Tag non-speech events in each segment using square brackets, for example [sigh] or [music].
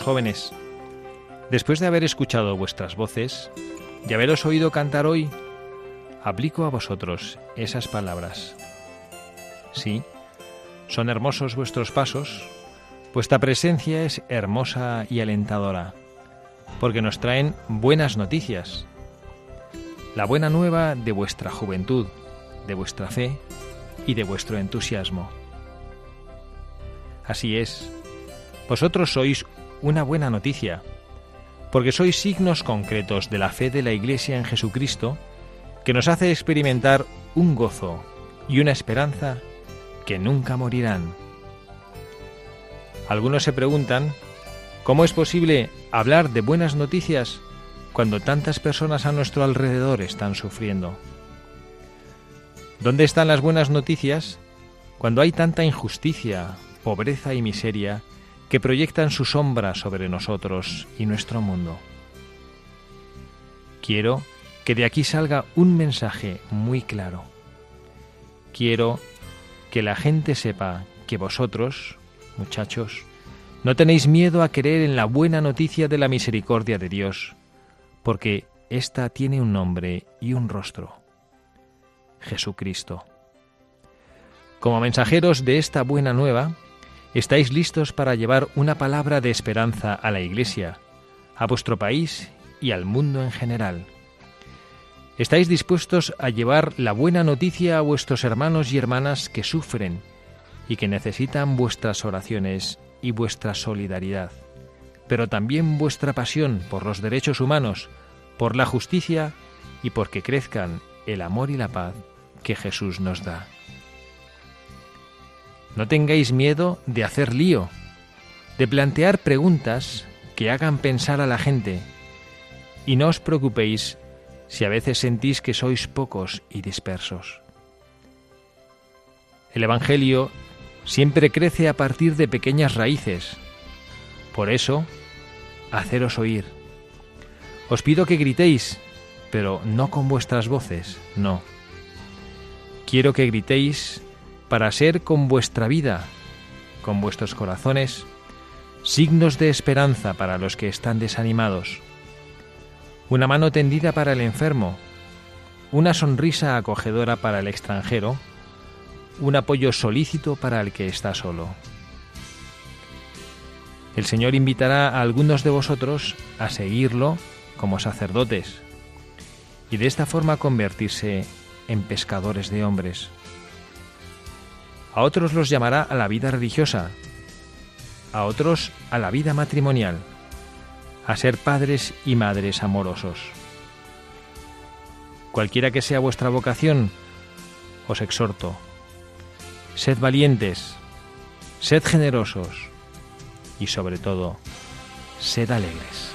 Jóvenes, después de haber escuchado vuestras voces y haberos oído cantar hoy, aplico a vosotros esas palabras. Sí, son hermosos vuestros pasos, vuestra presencia es hermosa y alentadora, porque nos traen buenas noticias. La buena nueva de vuestra juventud, de vuestra fe y de vuestro entusiasmo. Así es, vosotros sois una buena noticia, porque sois signos concretos de la fe de la Iglesia en Jesucristo que nos hace experimentar un gozo y una esperanza que nunca morirán. Algunos se preguntan, ¿cómo es posible hablar de buenas noticias cuando tantas personas a nuestro alrededor están sufriendo? ¿Dónde están las buenas noticias cuando hay tanta injusticia, pobreza y miseria que proyectan su sombra sobre nosotros y nuestro mundo. Quiero que de aquí salga un mensaje muy claro. Quiero que la gente sepa que vosotros, muchachos, no tenéis miedo a creer en la buena noticia de la misericordia de Dios, porque ésta tiene un nombre y un rostro. Jesucristo. Como mensajeros de esta buena nueva, ¿Estáis listos para llevar una palabra de esperanza a la Iglesia, a vuestro país y al mundo en general? ¿Estáis dispuestos a llevar la buena noticia a vuestros hermanos y hermanas que sufren y que necesitan vuestras oraciones y vuestra solidaridad, pero también vuestra pasión por los derechos humanos, por la justicia y porque crezcan el amor y la paz que Jesús nos da? No tengáis miedo de hacer lío, de plantear preguntas que hagan pensar a la gente. Y no os preocupéis si a veces sentís que sois pocos y dispersos. El Evangelio siempre crece a partir de pequeñas raíces. Por eso, haceros oír. Os pido que gritéis, pero no con vuestras voces, no. Quiero que gritéis para ser con vuestra vida, con vuestros corazones, signos de esperanza para los que están desanimados, una mano tendida para el enfermo, una sonrisa acogedora para el extranjero, un apoyo solícito para el que está solo. El Señor invitará a algunos de vosotros a seguirlo como sacerdotes y de esta forma convertirse en pescadores de hombres. A otros los llamará a la vida religiosa, a otros a la vida matrimonial, a ser padres y madres amorosos. Cualquiera que sea vuestra vocación, os exhorto, sed valientes, sed generosos y sobre todo, sed alegres.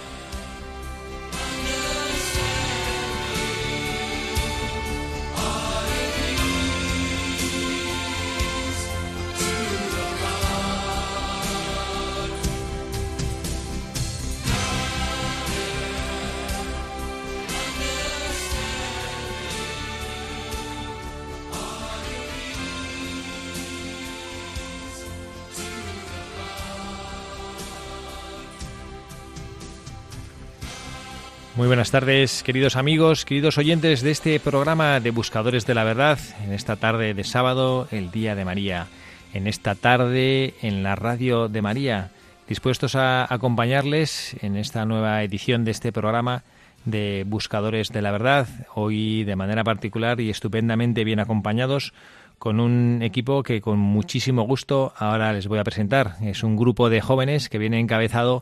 Muy buenas tardes, queridos amigos, queridos oyentes de este programa de Buscadores de la Verdad, en esta tarde de sábado, el Día de María, en esta tarde en la Radio de María, dispuestos a acompañarles en esta nueva edición de este programa de Buscadores de la Verdad, hoy de manera particular y estupendamente bien acompañados con un equipo que con muchísimo gusto ahora les voy a presentar. Es un grupo de jóvenes que viene encabezado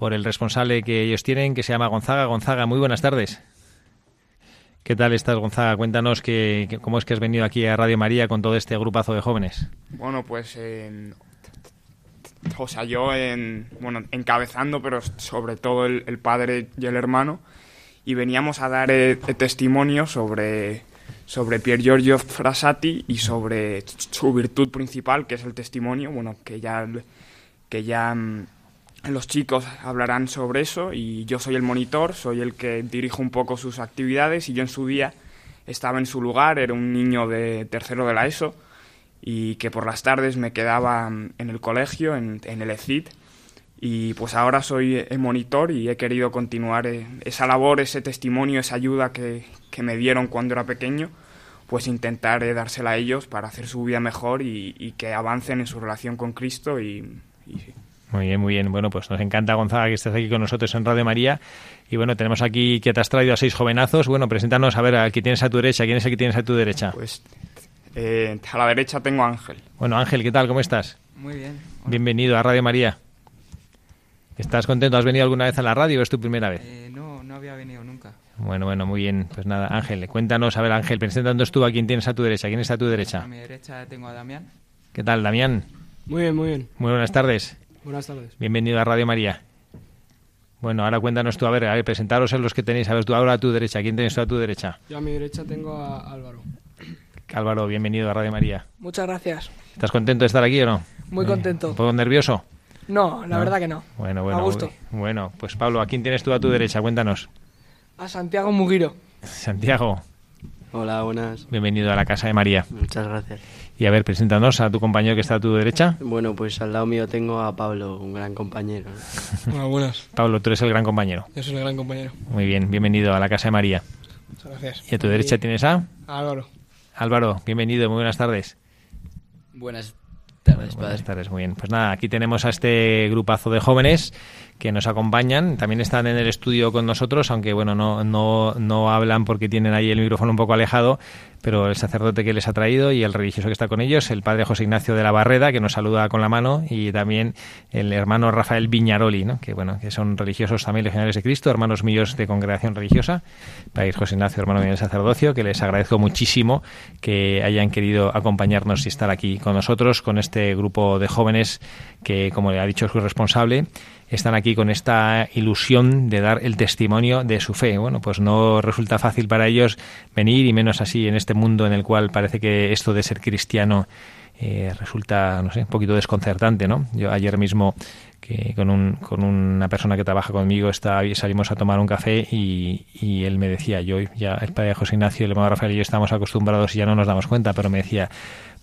por el responsable que ellos tienen, que se llama Gonzaga. Gonzaga, muy buenas tardes. ¿Qué tal estás, Gonzaga? Cuéntanos que, cómo es que has venido aquí a Radio María con todo este grupazo de jóvenes. Bueno, pues, eh, o sea, yo, en, bueno, encabezando, pero sobre todo el, padre y el hermano, y veníamos a dar eh, testimonio sobre, sobre Pier Giorgio Frassati y sobre su virtud principal, que es el testimonio, bueno, que ya, que ya mm, los chicos hablarán sobre eso y yo soy el monitor, soy el que dirijo un poco sus actividades y yo en su día estaba en su lugar, era un niño de tercero de la ESO y que por las tardes me quedaba en el colegio, en, el ECID y pues ahora soy el monitor y he querido continuar eh, esa labor, ese testimonio, esa ayuda que, me dieron cuando era pequeño, pues intentar dársela a ellos para hacer su vida mejor y, que avancen en su relación con Cristo y muy bien, muy bien. Bueno, pues nos encanta, Gonzaga, que estés aquí con nosotros en Radio María. Y bueno, tenemos aquí que te has traído a seis jovenazos. Bueno, preséntanos, a ver, a quién tienes a tu derecha. ¿Quién es el que tienes a tu derecha? Pues eh, a la derecha tengo a Ángel. Bueno, Ángel, ¿qué tal? ¿Cómo estás? Muy bien. Bienvenido a Radio María. ¿Estás contento? ¿Has venido alguna vez a la radio o es tu primera vez? Eh, no, no había venido nunca. Bueno, bueno, muy bien. Pues nada, Ángel, cuéntanos, a ver, Ángel, presentándonos tú a quién tienes a tu derecha. ¿Quién está a tu derecha? A mi derecha tengo a Damián. ¿Qué tal, Damián? Muy bien, muy bien. Muy buenas tardes. Buenas tardes. Bienvenido a Radio María. Bueno, ahora cuéntanos tú, a ver, a ver, presentaros en los que tenéis. A ver, tú ahora a tu derecha. ¿Quién tenéis tú a tu derecha? Yo a mi derecha tengo a Álvaro. Álvaro, bienvenido a Radio María. Muchas gracias. ¿Estás contento de estar aquí o no? Muy contento. ¿Un poco nervioso? No, la verdad que no. Bueno, bueno. A gusto. Bueno, pues Pablo, ¿a quién tienes tú a tu derecha? Cuéntanos. A Santiago Mugiro. Santiago. Hola, buenas. Bienvenido a la Casa de María. Muchas gracias. Y a ver, preséntanos a tu compañero que está a tu derecha. Bueno, pues al lado mío tengo a Pablo, un gran compañero. Hola, buenas. [laughs] Pablo, tú eres el gran compañero. Yo soy el gran compañero. Muy bien, bienvenido a la Casa de María. Muchas gracias. Y a tu derecha tienes a... Álvaro. Álvaro, bienvenido, muy buenas tardes. Buenas tardes, Buenas tardes, muy bien. Pues nada, aquí tenemos a este grupazo de jóvenes que nos acompañan. También están en el estudio con nosotros, aunque bueno, no, no, no hablan porque tienen ahí el micrófono un poco alejado, pero el sacerdote que les ha traído y el religioso que está con ellos, el padre José Ignacio de la Barreda, que nos saluda con la mano, y también el hermano Rafael Viñaroli, ¿no? que bueno, que son religiosos también legionarios de Cristo, hermanos míos de congregación religiosa, padre José Ignacio, hermano mío del sacerdocio, que les agradezco muchísimo que hayan querido acompañarnos y estar aquí con nosotros, con este grupo de jóvenes que, como le ha dicho su responsable, están aquí con esta ilusión de dar el testimonio de su fe. Bueno, pues no resulta fácil para ellos venir y menos así en este mundo en el cual parece que esto de ser cristiano eh, resulta, no sé, un poquito desconcertante, ¿no? Yo ayer mismo que con, un, con una persona que trabaja conmigo está, salimos a tomar un café y, y él me decía, yo ya el padre José Ignacio, el hermano Rafael y yo estamos acostumbrados y ya no nos damos cuenta, pero me decía,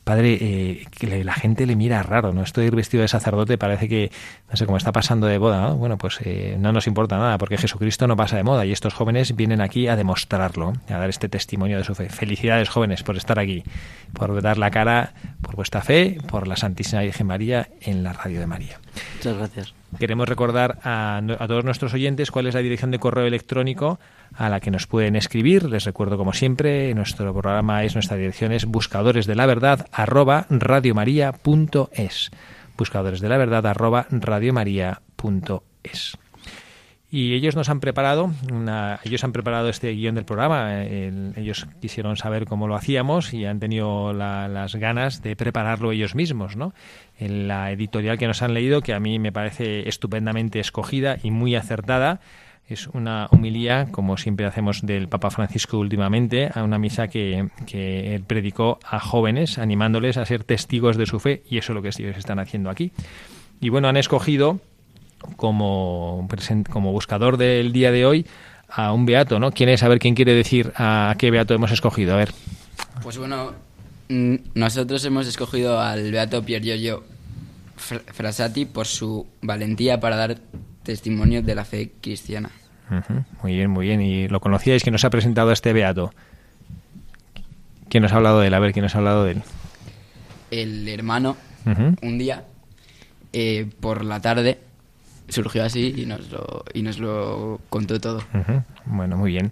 padre, eh, que la gente le mira raro, ¿no? Esto de ir vestido de sacerdote parece que, no sé, cómo está pasando de moda, ¿no? Bueno, pues eh, no nos importa nada, porque Jesucristo no pasa de moda y estos jóvenes vienen aquí a demostrarlo, a dar este testimonio de su fe. Felicidades, jóvenes, por estar aquí, por dar la cara por vuestra fe, por la Santísima Virgen María en la Radio de María. Muchas gracias. Queremos recordar a, a todos nuestros oyentes cuál es la dirección de correo electrónico a la que nos pueden escribir. Les recuerdo, como siempre, nuestro programa es, nuestra dirección es buscadores de la verdad arroba radiomaria.es. Buscadores de la verdad arroba radiomaria.es. Y ellos nos han preparado, una, ellos han preparado este guion del programa. ellos quisieron saber cómo lo hacíamos y han tenido las ganas de prepararlo ellos mismos, ¿no? En la editorial que nos han leído, que a mí me parece estupendamente escogida y muy acertada, es una humilía, como siempre hacemos del Papa Francisco últimamente, a una misa que, que él predicó a jóvenes, animándoles a ser testigos de su fe, y eso es lo que ellos están haciendo aquí. Y bueno, han escogido como, como buscador del día de hoy a un beato, ¿no? ¿Quién es? A ver, ¿quién quiere decir a qué beato hemos escogido? A ver. Pues bueno, nosotros hemos escogido al beato Pier Giorgio Frassati por su valentía para dar testimonio de la fe cristiana. Muy bien, muy bien. ¿Y lo conocíais? que nos ha presentado este beato? ¿Quién nos ha hablado de él? A ver, ¿quién nos ha hablado de él? El hermano, un día, eh, por la tarde, surgió así y nos lo, y nos lo contó todo. Bueno, muy bien.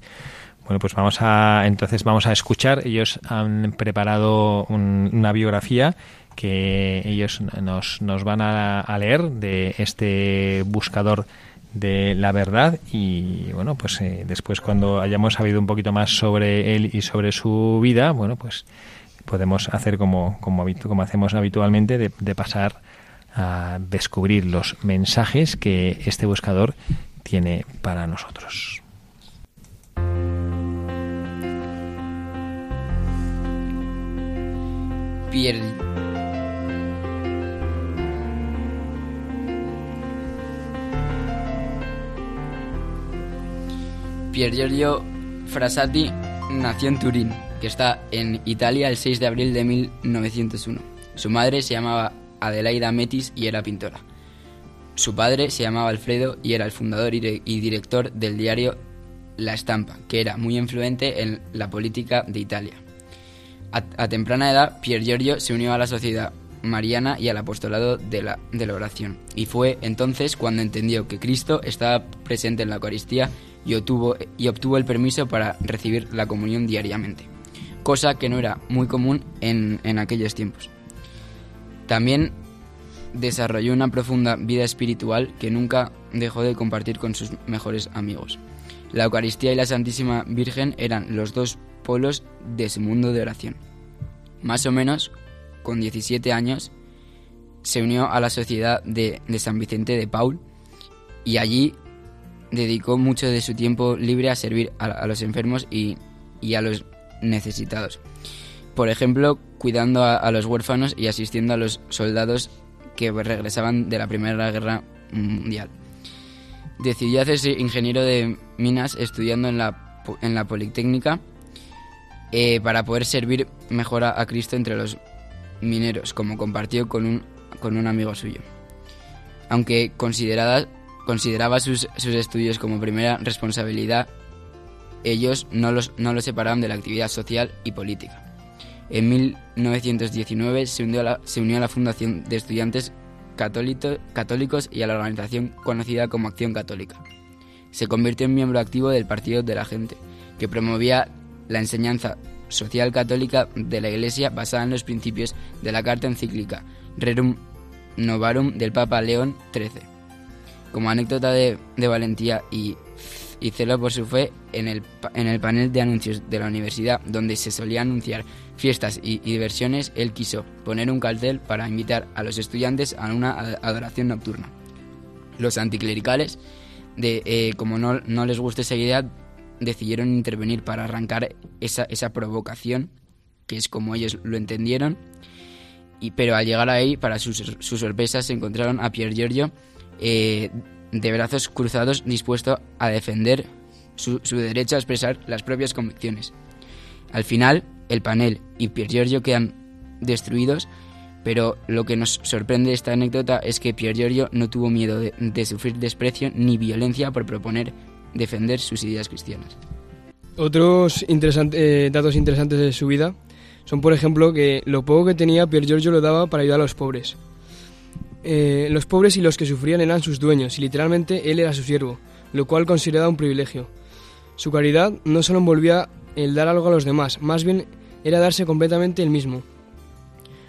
Bueno, pues vamos a entonces vamos a escuchar. Ellos han preparado un- una biografía que ellos nos, nos van a, a leer de este buscador de la verdad y bueno pues eh, después cuando hayamos sabido un poquito más sobre él y sobre su vida bueno pues podemos hacer como como, como hacemos habitualmente de pasar a descubrir los mensajes que este buscador tiene para nosotros. Pier... Giorgio Frassati nació en Turín, que está en Italia el 6 de abril de 1901. Su madre se llamaba Adelaida Metis y era pintora. Su padre se llamaba Alfredo y era el fundador y dire- y director del diario La Estampa, que era muy influente en la política de Italia. A, temprana edad, Pier Giorgio se unió a la sociedad mariana y al apostolado de la, oración. Y fue entonces cuando entendió que Cristo estaba presente en la Eucaristía y obtuvo, el permiso para recibir la comunión diariamente, cosa que no era muy común en aquellos tiempos. También desarrolló una profunda vida espiritual que nunca dejó de compartir con sus mejores amigos. La Eucaristía y la Santísima Virgen eran los dos polos de su mundo de oración. Más o menos, con 17 años, se unió a la Sociedad de, San Vicente de Paul y allí dedicó mucho de su tiempo libre a servir a, los enfermos y a los necesitados. Por ejemplo, cuidando a, los huérfanos y asistiendo a los soldados que regresaban de la Primera Guerra Mundial. Decidió hacerse ingeniero de minas estudiando en la, en la Politécnica eh, para poder servir mejor a, a Cristo entre los mineros, como compartió con un, con un amigo suyo. Aunque considerada, consideraba sus, sus estudios como primera responsabilidad, ellos no los, no los separaban de la actividad social y política. En 1919 se unió a la, Fundación de Estudiantes Católicos y a la organización conocida como Acción Católica. Se convirtió en miembro activo del Partido de la Gente, que promovía la enseñanza social católica de la Iglesia basada en los principios de la Carta Encíclica Rerum Novarum del Papa León XIII. Como anécdota de, valentía y, celo por su fe, en el panel de anuncios de la universidad, donde se solía anunciar fiestas y, diversiones, él quiso poner un cartel para invitar a los estudiantes a una adoración nocturna. Los anticlericales, eh, como no, les gustó esa idea, decidieron intervenir para arrancar esa, provocación, que es como ellos lo entendieron. Y, pero al llegar ahí, para su, su sorpresa, se encontraron a Pier Giorgio eh, de brazos cruzados, dispuesto a defender su, su derecho a expresar las propias convicciones. Al final, el panel y Pier Giorgio quedan destruidos, pero lo que nos sorprende de esta anécdota es que Pier Giorgio no tuvo miedo de, sufrir desprecio ni violencia por proponer defender sus ideas cristianas. Otros eh, datos interesantes de su vida son, por ejemplo, que lo poco que tenía Pier Giorgio lo daba para ayudar a los pobres. Eh, los pobres y los que sufrían eran sus dueños y literalmente él era su siervo, lo cual consideraba un privilegio. Su caridad no solo envolvía el dar algo a los demás, más bien era darse completamente el mismo.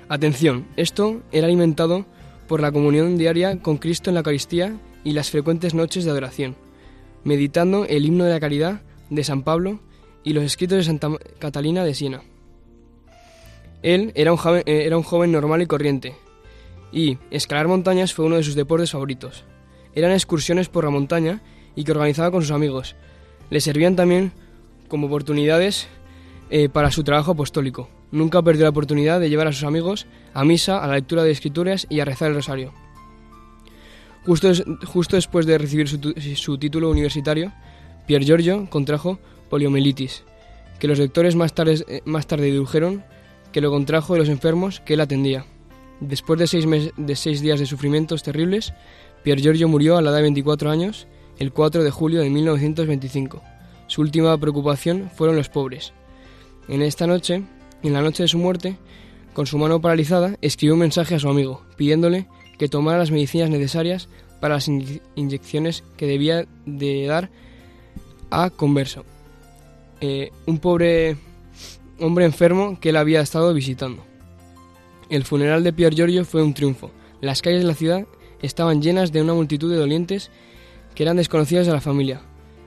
Atención, esto era alimentado por la comunión diaria con Cristo en la Eucaristía y las frecuentes noches de adoración, meditando el himno de la caridad de San Pablo y los escritos de Santa Catalina de Siena. Él era un, joven, eh, era un joven normal y corriente, y escalar montañas fue uno de sus deportes favoritos. Eran excursiones por la montaña y que organizaba con sus amigos. Le servían también como oportunidades eh, para su trabajo apostólico. Nunca perdió la oportunidad de llevar a sus amigos a misa, a la lectura de escrituras y a rezar el rosario. Justo, justo después de recibir su, su título universitario, Pier Giorgio contrajo poliomielitis, que los doctores más tarde, más tarde dedujeron que lo contrajo de los enfermos que él atendía. Después de seis, mes- de seis días de sufrimientos terribles, Pier Giorgio murió a la edad de 24 años el 4 de julio de 1925. Su última preocupación fueron los pobres. En esta noche, en la noche de su muerte, con su mano paralizada, escribió un mensaje a su amigo, pidiéndole que tomara las medicinas necesarias para las inye- inyecciones que debía de dar a Converso, eh, un pobre hombre enfermo que él había estado visitando. El funeral de Pier Giorgio fue un triunfo. Las calles de la ciudad estaban llenas de una multitud de dolientes que eran desconocidas de la familia,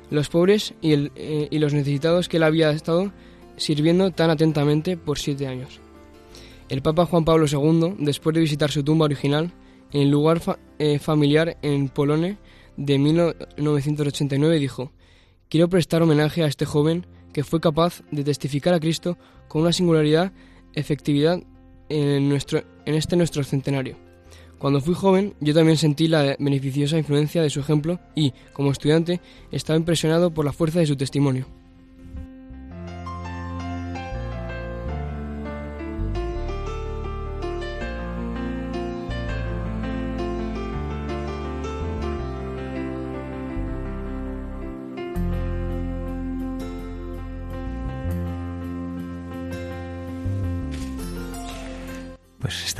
los pobres eh, y los necesitados que él había estado sirviendo tan atentamente por siete años. El Papa Juan Pablo II, después de visitar su tumba original en el lugar eh, familiar en Polone de 1989, dijo, Quiero prestar homenaje a este joven que fue capaz de testificar a Cristo con una singularidad efectividad en este nuestro centenario. Cuando fui joven, yo también sentí la beneficiosa influencia de su ejemplo y, como estudiante, estaba impresionado por la fuerza de su testimonio.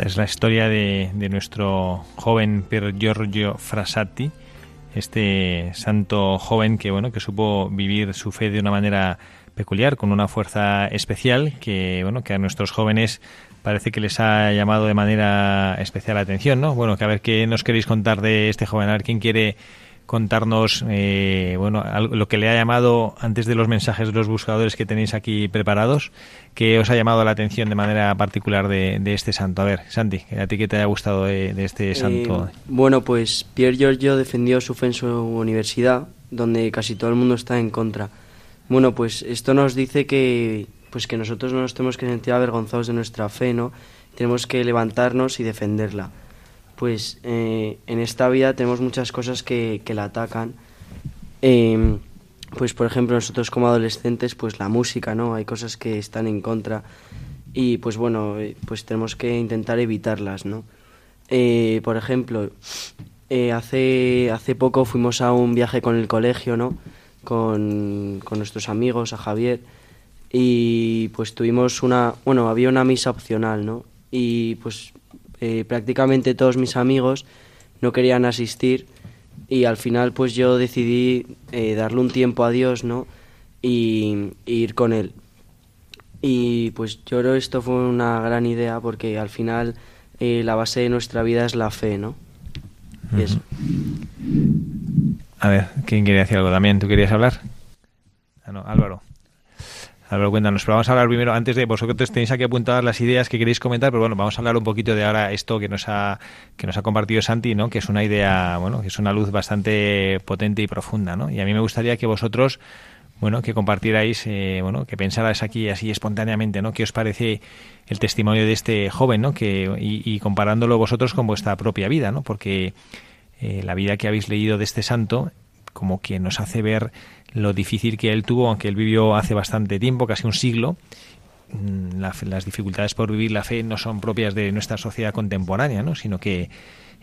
Es la historia de, de nuestro joven Pier Giorgio Frassati, este santo joven que bueno que supo vivir su fe de una manera peculiar, con una fuerza especial que bueno que a nuestros jóvenes parece que les ha llamado de manera especial la atención, ¿no? Bueno, que a ver qué nos queréis contar de este joven, a ver quién quiere contarnos eh, bueno algo- lo que le ha llamado antes de los mensajes de los buscadores que tenéis aquí preparados que os ha llamado la atención de manera particular de, de este santo a ver Santi a ti que te haya gustado de, de este santo Eh, bueno, pues Pier Giorgio defendió su fe en su universidad, donde casi todo el mundo está en contra. Bueno, pues esto nos dice que, pues que nosotros no nos tenemos que sentir avergonzados de nuestra fe, ¿no? Tenemos que levantarnos y defenderla. Pues eh, en esta vida tenemos muchas cosas que, que la atacan. Eh, pues por ejemplo nosotros como adolescentes, pues la música, ¿no? Hay cosas que están en contra y pues bueno, eh, pues tenemos que intentar evitarlas, ¿no? Eh, por ejemplo, hace, hace poco fuimos a un viaje con el colegio, ¿no? Con, con nuestros amigos, a Javier, y pues tuvimos una, bueno, había una misa opcional, ¿no? Y pues eh, prácticamente todos mis amigos no querían asistir y al final pues yo decidí eh, darle un tiempo a Dios, ¿no? Y, ir con él. Y pues yo creo esto fue una gran idea porque al final eh, la base de nuestra vida es la fe, ¿no? Y eso. a ver quién quiere decir algo también tú querías hablar ah, no, Álvaro Álvaro, cuéntanos, pero vamos a hablar primero, antes de vosotros tenéis aquí apuntadas las ideas que queréis comentar, pero bueno, vamos a hablar un poquito de ahora esto que nos ha, que nos ha compartido Santi, ¿no? Que es una idea, bueno, que es una luz bastante potente y profunda, ¿no? Y a mí me gustaría que vosotros, bueno, que compartierais, eh, bueno, que pensarais aquí así espontáneamente, ¿no? ¿Qué os parece el testimonio de este joven, ¿no? Que, y, y comparándolo vosotros con vuestra propia vida, ¿no? Porque eh, la vida que habéis leído de este santo como que nos hace ver lo difícil que él tuvo, aunque él vivió hace bastante tiempo, casi un siglo. Mm, la las dificultades por vivir la fe no son propias de nuestra sociedad contemporánea, ¿no? sino que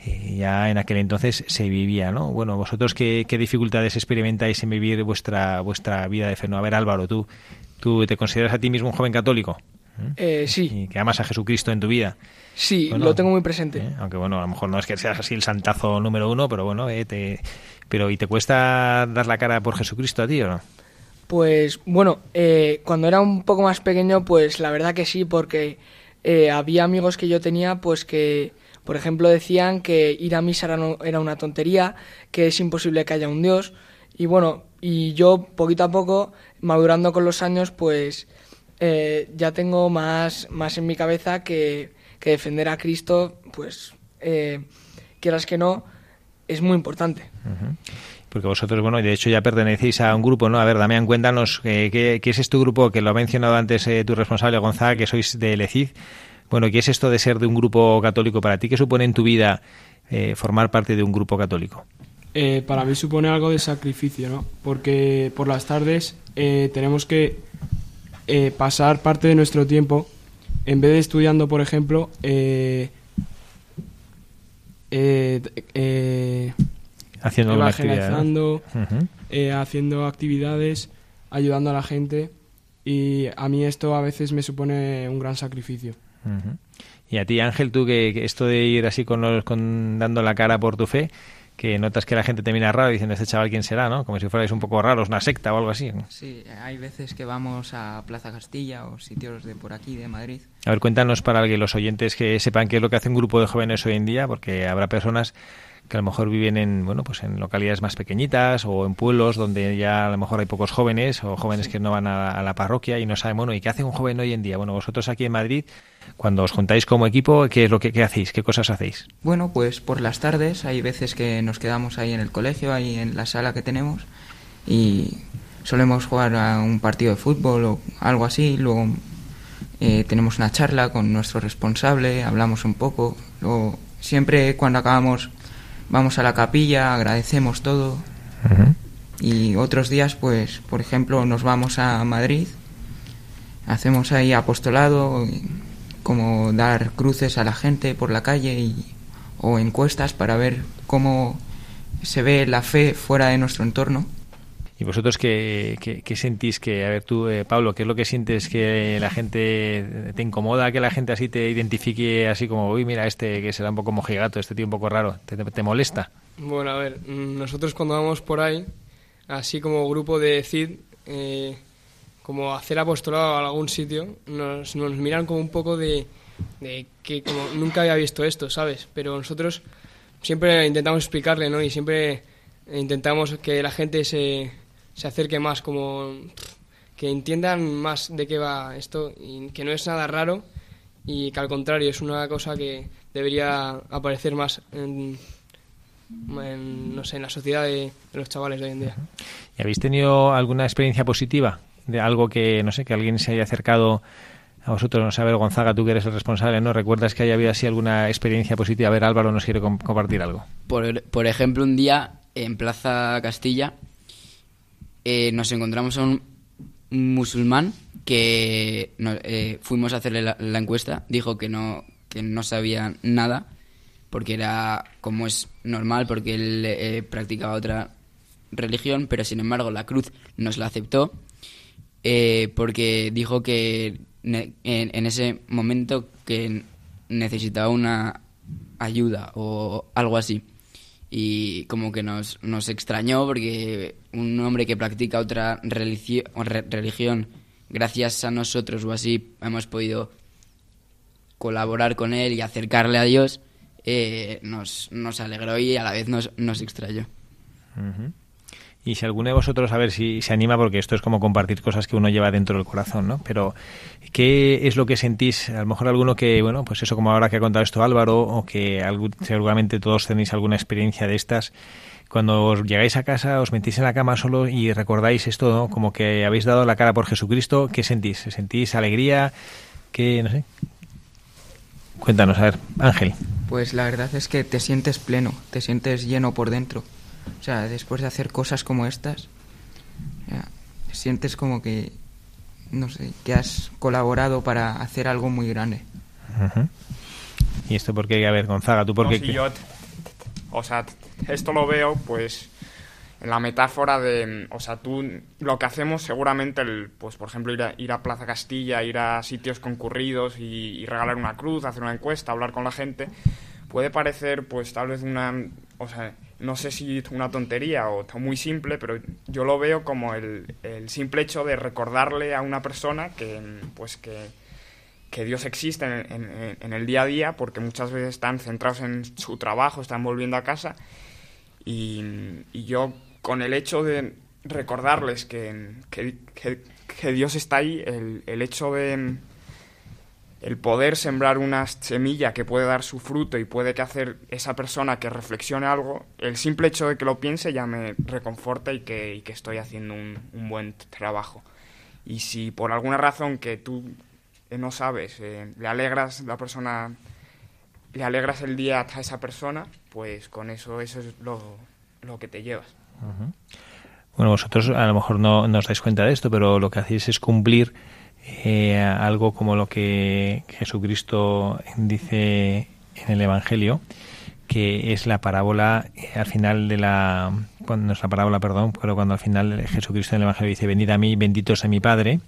eh, ya en aquel entonces se vivía. ¿no? Bueno, vosotros qué, qué dificultades experimentáis en vivir vuestra vuestra vida de fe. No, a ver, Álvaro, tú, tú te consideras a ti mismo un joven católico ¿Mm? Eh, sí, y que amas a Jesucristo en tu vida. sí, Bueno, lo tengo muy presente. ¿eh? Aunque bueno, a lo mejor no es que seas así el santazo número uno, pero bueno, eh, te... pero ¿y te cuesta dar la cara por Jesucristo a ti o no? Pues bueno, eh, cuando era un poco más pequeño, pues la verdad que sí, porque eh, había amigos que yo tenía, pues que, por ejemplo, decían que ir a misa era, no- era una tontería, que es imposible que haya un Dios. Y bueno, y yo poquito a poco, madurando con los años, pues eh, ya tengo más, más en mi cabeza que, que defender a Cristo, pues eh, quieras que no, es muy importante. Porque vosotros, bueno, de hecho ya pertenecéis a un grupo, ¿no? A ver, Damián, cuéntanos, eh, ¿qué, qué es este grupo que lo ha mencionado antes eh, tu responsable Gonzaga, que sois de Lecid? Bueno, ¿qué es esto de ser de un grupo católico para ti? ¿Qué supone en tu vida eh, formar parte de un grupo católico? Eh, para mí supone algo de sacrificio, ¿no? Porque por las tardes eh, tenemos que eh, pasar parte de nuestro tiempo, en vez de estudiando, por ejemplo, eh, eh, eh, Haciendo alguna actividad. ¿no? evangelizando, eh, haciendo actividades, ayudando a la gente. Y a mí esto a veces me supone un gran sacrificio. Y a ti, Ángel, tú que, que esto de ir así con, los, con dando la cara por tu fe, que notas que la gente te mira raro diciendo, este chaval quién será, ¿no? Como si fuerais un poco raros, una secta o algo así. Sí, hay veces que vamos a Plaza Castilla o sitios de por aquí, de Madrid. A ver, cuéntanos para que los oyentes que sepan qué es lo que hace un grupo de jóvenes hoy en día, porque habrá personas que a lo mejor viven en bueno pues en localidades más pequeñitas o en pueblos donde ya a lo mejor hay pocos jóvenes o jóvenes que no van a, la parroquia y no saben bueno y qué hace un joven hoy en día bueno vosotros aquí en Madrid cuando os juntáis como equipo qué es lo que qué hacéis qué cosas hacéis bueno pues por las tardes hay veces que nos quedamos ahí en el colegio ahí en la sala que tenemos y solemos jugar a un partido de fútbol o algo así luego eh, tenemos una charla con nuestro responsable hablamos un poco luego siempre cuando acabamos vamos a la capilla, agradecemos todo. Y otros días, pues, por ejemplo, nos vamos a Madrid, hacemos ahí apostolado, como dar cruces a la gente por la calle y, o encuestas para ver cómo se ve la fe fuera de nuestro entorno. ¿Y vosotros qué, qué, sentís que, a ver tú, eh, Pablo, qué es lo que sientes que la gente te incomoda, que la gente así te identifique así como, uy, mira, este que será un poco mojigato, este tío un poco raro, ¿te, te, molesta? Bueno, a ver, mm, nosotros cuando vamos por ahí, así como grupo de CID, eh, como hacer apostolado a algún sitio, nos, nos miran como un poco de, que como nunca había visto esto, ¿sabes? Pero nosotros siempre intentamos explicarle, ¿no? Y siempre intentamos que la gente se se acerque más, como que entiendan más de qué va esto y que no es nada raro y que al contrario es una cosa que debería aparecer más en, no sé, en la sociedad de, los chavales de hoy en día. ¿Y habéis tenido alguna experiencia positiva de algo que, no sé, que alguien se haya acercado a vosotros, no sé, a ver, Gonzaga, tú que eres el responsable, ¿no? ¿Recuerdas que haya habido así alguna experiencia positiva? A ver, Álvaro nos quiere compartir algo. Por, por ejemplo, un día en Plaza Castilla eh, nos encontramos a un musulmán que eh, fuimos a hacerle la, encuesta, dijo que no, que no sabía nada, porque era como es normal, porque él eh, practicaba otra religión, pero sin embargo la cruz nos la aceptó, porque dijo que en, ese momento que necesitaba una ayuda o algo así y como que nos, nos extrañó porque un hombre que practica otra religión, gracias a nosotros o así, hemos podido colaborar con él y acercarle a Dios, eh, nos, nos alegró y a la vez nos, nos extrañó. Y si alguno de vosotros, a ver si se anima, porque esto es como compartir cosas que uno lleva dentro del corazón, ¿no? Pero, ¿qué es lo que sentís? A lo mejor alguno que, bueno, pues eso como ahora que ha contado esto Álvaro, o que seguramente todos tenéis alguna experiencia de estas, cuando os llegáis a casa, os metís en la cama solo y recordáis esto, ¿no? Como que habéis dado la cara por Jesucristo, ¿qué sentís? ¿Sentís alegría? ¿Qué, no sé? Cuéntanos, a ver, Ángel. Pues la verdad es que te sientes pleno, te sientes lleno por dentro. O sea, después de hacer cosas como estas, sientes como que, no sé, que has colaborado para hacer algo muy grande. ¿Y esto por qué? A ver, Gonzaga, ¿tú por qué? o sea, esto lo veo, pues, en la metáfora de, o sea, tú, lo que hacemos seguramente, el, pues, por ejemplo, ir a, ir a Plaza Castilla, ir a sitios concurridos y, y regalar una cruz, hacer una encuesta, hablar con la gente, puede parecer, pues, tal vez una, o sea, no sé si es una tontería o muy simple, pero yo lo veo como el, simple hecho de recordarle a una persona que, pues que, Dios existe en, el día a día, porque muchas veces están centrados en su trabajo, están volviendo a casa, y, yo con el hecho de recordarles que, que Dios está ahí, el, el hecho de el poder sembrar una semilla que puede dar su fruto y puede que hacer esa persona que reflexione algo, el simple hecho de que lo piense ya me reconforta y que, estoy haciendo un, buen trabajo. Y si por alguna razón que tú eh, no sabes, eh, le alegras la persona, le alegras el día a esa persona, pues con eso eso es lo, que te llevas. Bueno, vosotros a lo mejor no, no os dais cuenta de esto, pero lo que hacéis es cumplir eh, algo como lo que Jesucristo dice en el Evangelio, que es la parábola eh, al final de la cuando no es la parábola, perdón, pero cuando al final Jesucristo en el Evangelio dice, venid a mí, benditos a mi Padre,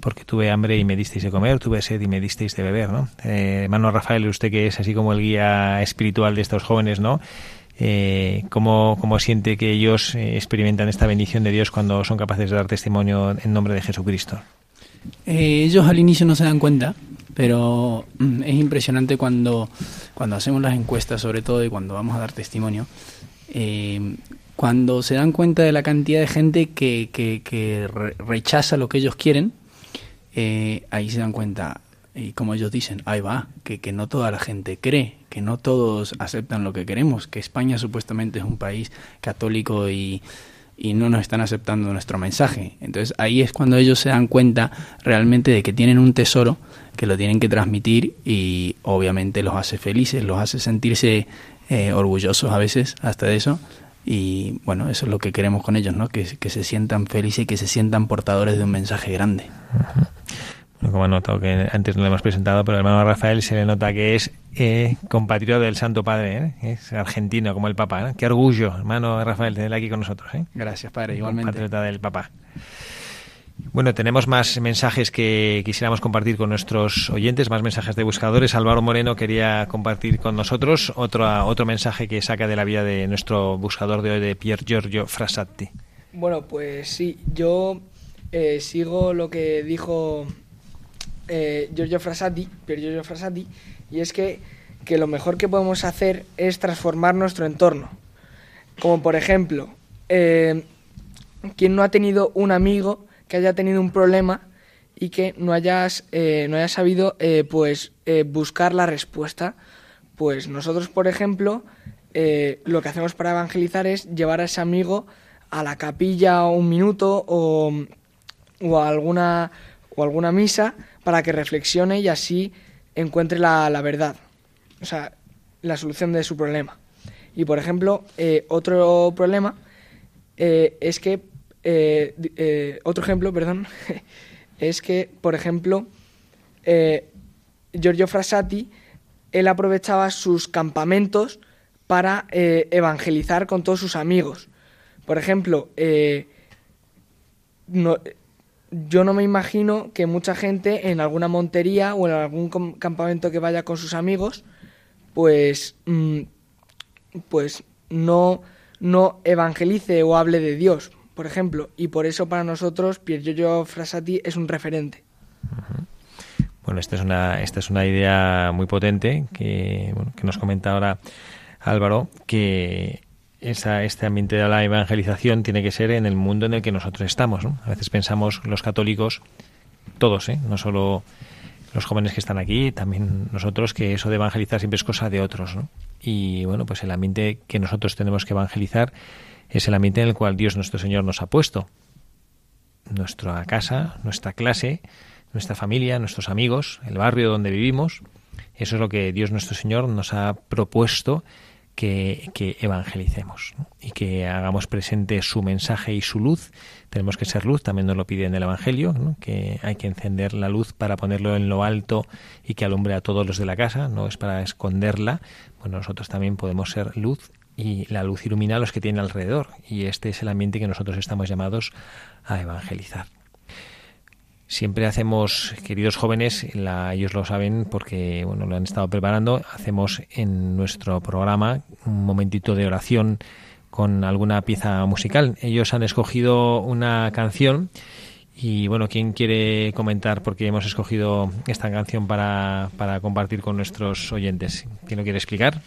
porque tuve hambre y me disteis de comer, tuve sed y me disteis de beber, ¿no? Eh, hermano Rafael, usted que es así como el guía espiritual de estos jóvenes, ¿no? eh, ¿cómo, ¿cómo, siente que ellos eh, experimentan esta bendición de Dios cuando son capaces de dar testimonio en nombre de Jesucristo? Eh, ellos al inicio no se dan cuenta, pero mm, es impresionante cuando, cuando hacemos las encuestas, sobre todo y cuando vamos a dar testimonio, eh, cuando se dan cuenta de la cantidad de gente que, que, que rechaza lo que ellos quieren, eh, ahí se dan cuenta, y como ellos dicen, ahí va, que, que no toda la gente cree, que no todos aceptan lo que queremos, que España supuestamente es un país católico y, y no nos están aceptando nuestro mensaje. Entonces ahí es cuando ellos se dan cuenta realmente de que tienen un tesoro que lo tienen que transmitir y obviamente los hace felices, los hace sentirse eh, orgullosos a veces hasta de eso. Y bueno, eso es lo que queremos con ellos, ¿no? Que, que se sientan felices y que se sientan portadores de un mensaje grande. Como han notado que antes no lo hemos presentado, pero el hermano Rafael se le nota que es eh, compatriota del Santo Padre, ¿eh? es argentino como el Papa. ¿eh? Qué orgullo, hermano Rafael, tenerle aquí con nosotros. ¿eh? Gracias, Padre, igualmente. Compatriota del Papa. Bueno, tenemos más mensajes que quisiéramos compartir con nuestros oyentes, más mensajes de buscadores. Álvaro Moreno quería compartir con nosotros otro, otro mensaje que saca de la vida de nuestro buscador de hoy, de Pier Giorgio Frassati. Bueno, pues sí, yo eh, sigo lo que dijo eh, Giorgio Frassati, Pier Giorgio Frassati, y es que, que lo mejor que podemos hacer es transformar nuestro entorno. Como por ejemplo, eh, quien no ha tenido un amigo que haya tenido un problema y que no hayas, eh, no sabido pues, buscar la respuesta. Pues nosotros, por ejemplo, lo que hacemos para evangelizar es llevar a ese amigo a la capilla un minuto o, o, a alguna, o alguna misa para que reflexione y así encuentre la, la verdad, o sea, la solución de su problema. Y por ejemplo, eh, otro problema eh, es que, eh, otro ejemplo, [laughs] perdón, es que, por ejemplo, Giorgio Frassati, él aprovechaba sus campamentos para evangelizar con todos sus amigos. Por ejemplo, no, yo no me imagino que mucha gente en alguna montería o en algún campamento que vaya con sus amigos, pues, mm, pues no, no evangelice o hable de Dios, por ejemplo. Y por eso para nosotros Pier Giorgio Frassati es un referente. Bueno, esta es una, esta es una idea muy potente que, bueno, que nos comenta ahora Álvaro, que esa, este ambiente de la evangelización tiene que ser en el mundo en el que nosotros estamos. ¿no? A veces pensamos los católicos, todos, ¿eh? no solo los jóvenes que están aquí, también nosotros, que eso de evangelizar siempre es cosa de otros. ¿no? Y bueno, pues el ambiente que nosotros tenemos que evangelizar es el ambiente en el cual Dios nuestro Señor nos ha puesto. Nuestra casa, nuestra clase, nuestra familia, nuestros amigos, el barrio donde vivimos. Eso es lo que Dios nuestro Señor nos ha propuesto que, evangelicemos y que hagamos presente su mensaje y su luz. Tenemos que ser luz, también nos lo pide en el Evangelio, que hay que encender la luz para ponerlo en lo alto y que alumbre a todos los de la casa, no es para esconderla. Bueno, nosotros también podemos ser luz y la luz ilumina a los que tienen alrededor y este es el ambiente que nosotros estamos llamados a evangelizar. Siempre hacemos, queridos jóvenes, la, ellos lo saben porque bueno, lo han estado preparando, hacemos en nuestro programa un momentito de oración con alguna pieza musical. Ellos han escogido una canción y bueno, ¿quién quiere comentar por qué hemos escogido esta canción para, para compartir con nuestros oyentes? ¿Quién lo quiere explicar?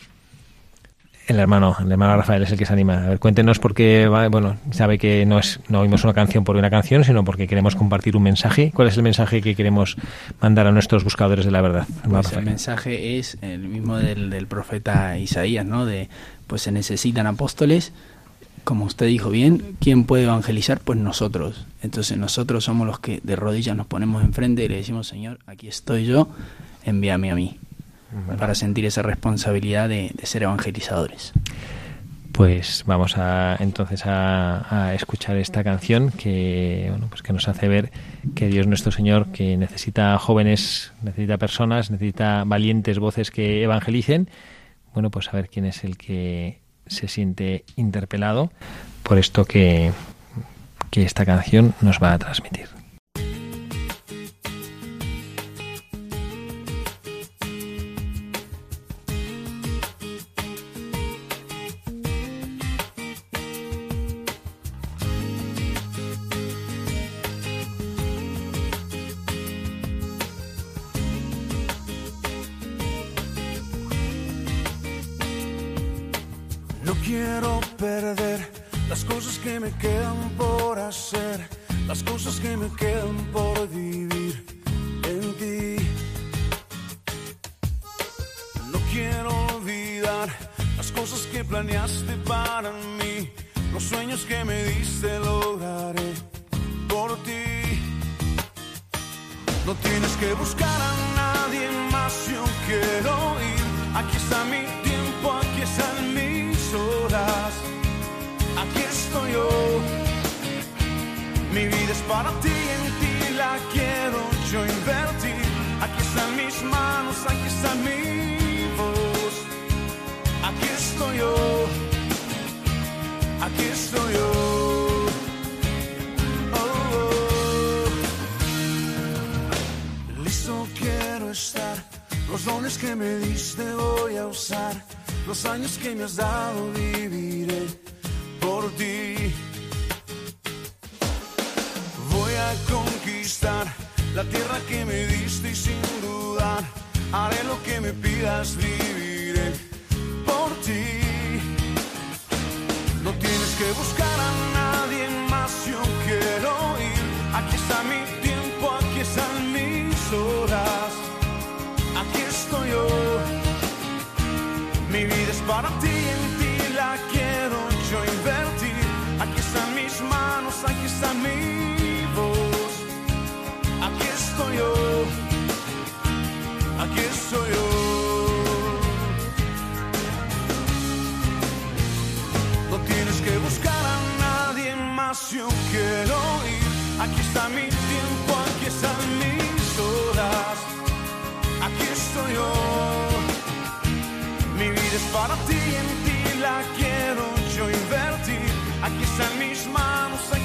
El hermano, el hermano Rafael es el que se anima. A ver, cuéntenos por qué, bueno, sabe que no es, no oímos una canción por una canción, sino porque queremos compartir un mensaje. ¿Cuál es el mensaje que queremos mandar a nuestros buscadores de la verdad? Pues el mensaje es el mismo del, del profeta Isaías, ¿no? De, pues se necesitan apóstoles, como usted dijo bien, ¿quién puede evangelizar? Pues nosotros. Entonces nosotros somos los que de rodillas nos ponemos enfrente y le decimos, Señor, aquí estoy yo, envíame a mí, para sentir esa responsabilidad de, de ser evangelizadores. Pues vamos a entonces a, a escuchar esta canción que bueno pues que nos hace ver que Dios nuestro Señor que necesita jóvenes, necesita personas, necesita valientes voces que evangelicen. Bueno, pues a ver quién es el que se siente interpelado por esto que, que esta canción nos va a transmitir. Voy a usar. Los años que me has dado viviré por ti. Voy a conquistar la tierra que me diste y sin dudar haré lo que me pidas, viviré por ti. No tienes que buscar manos, aquí está mi voz. Aquí estoy yo. Aquí estoy yo. No tienes que buscar a nadie más, yo quiero ir. Aquí está mi tiempo, aquí están mis horas. Aquí estoy yo. Mi vida es para ti, en ti la quiero yo invertir. Aquí están mis manos, aquí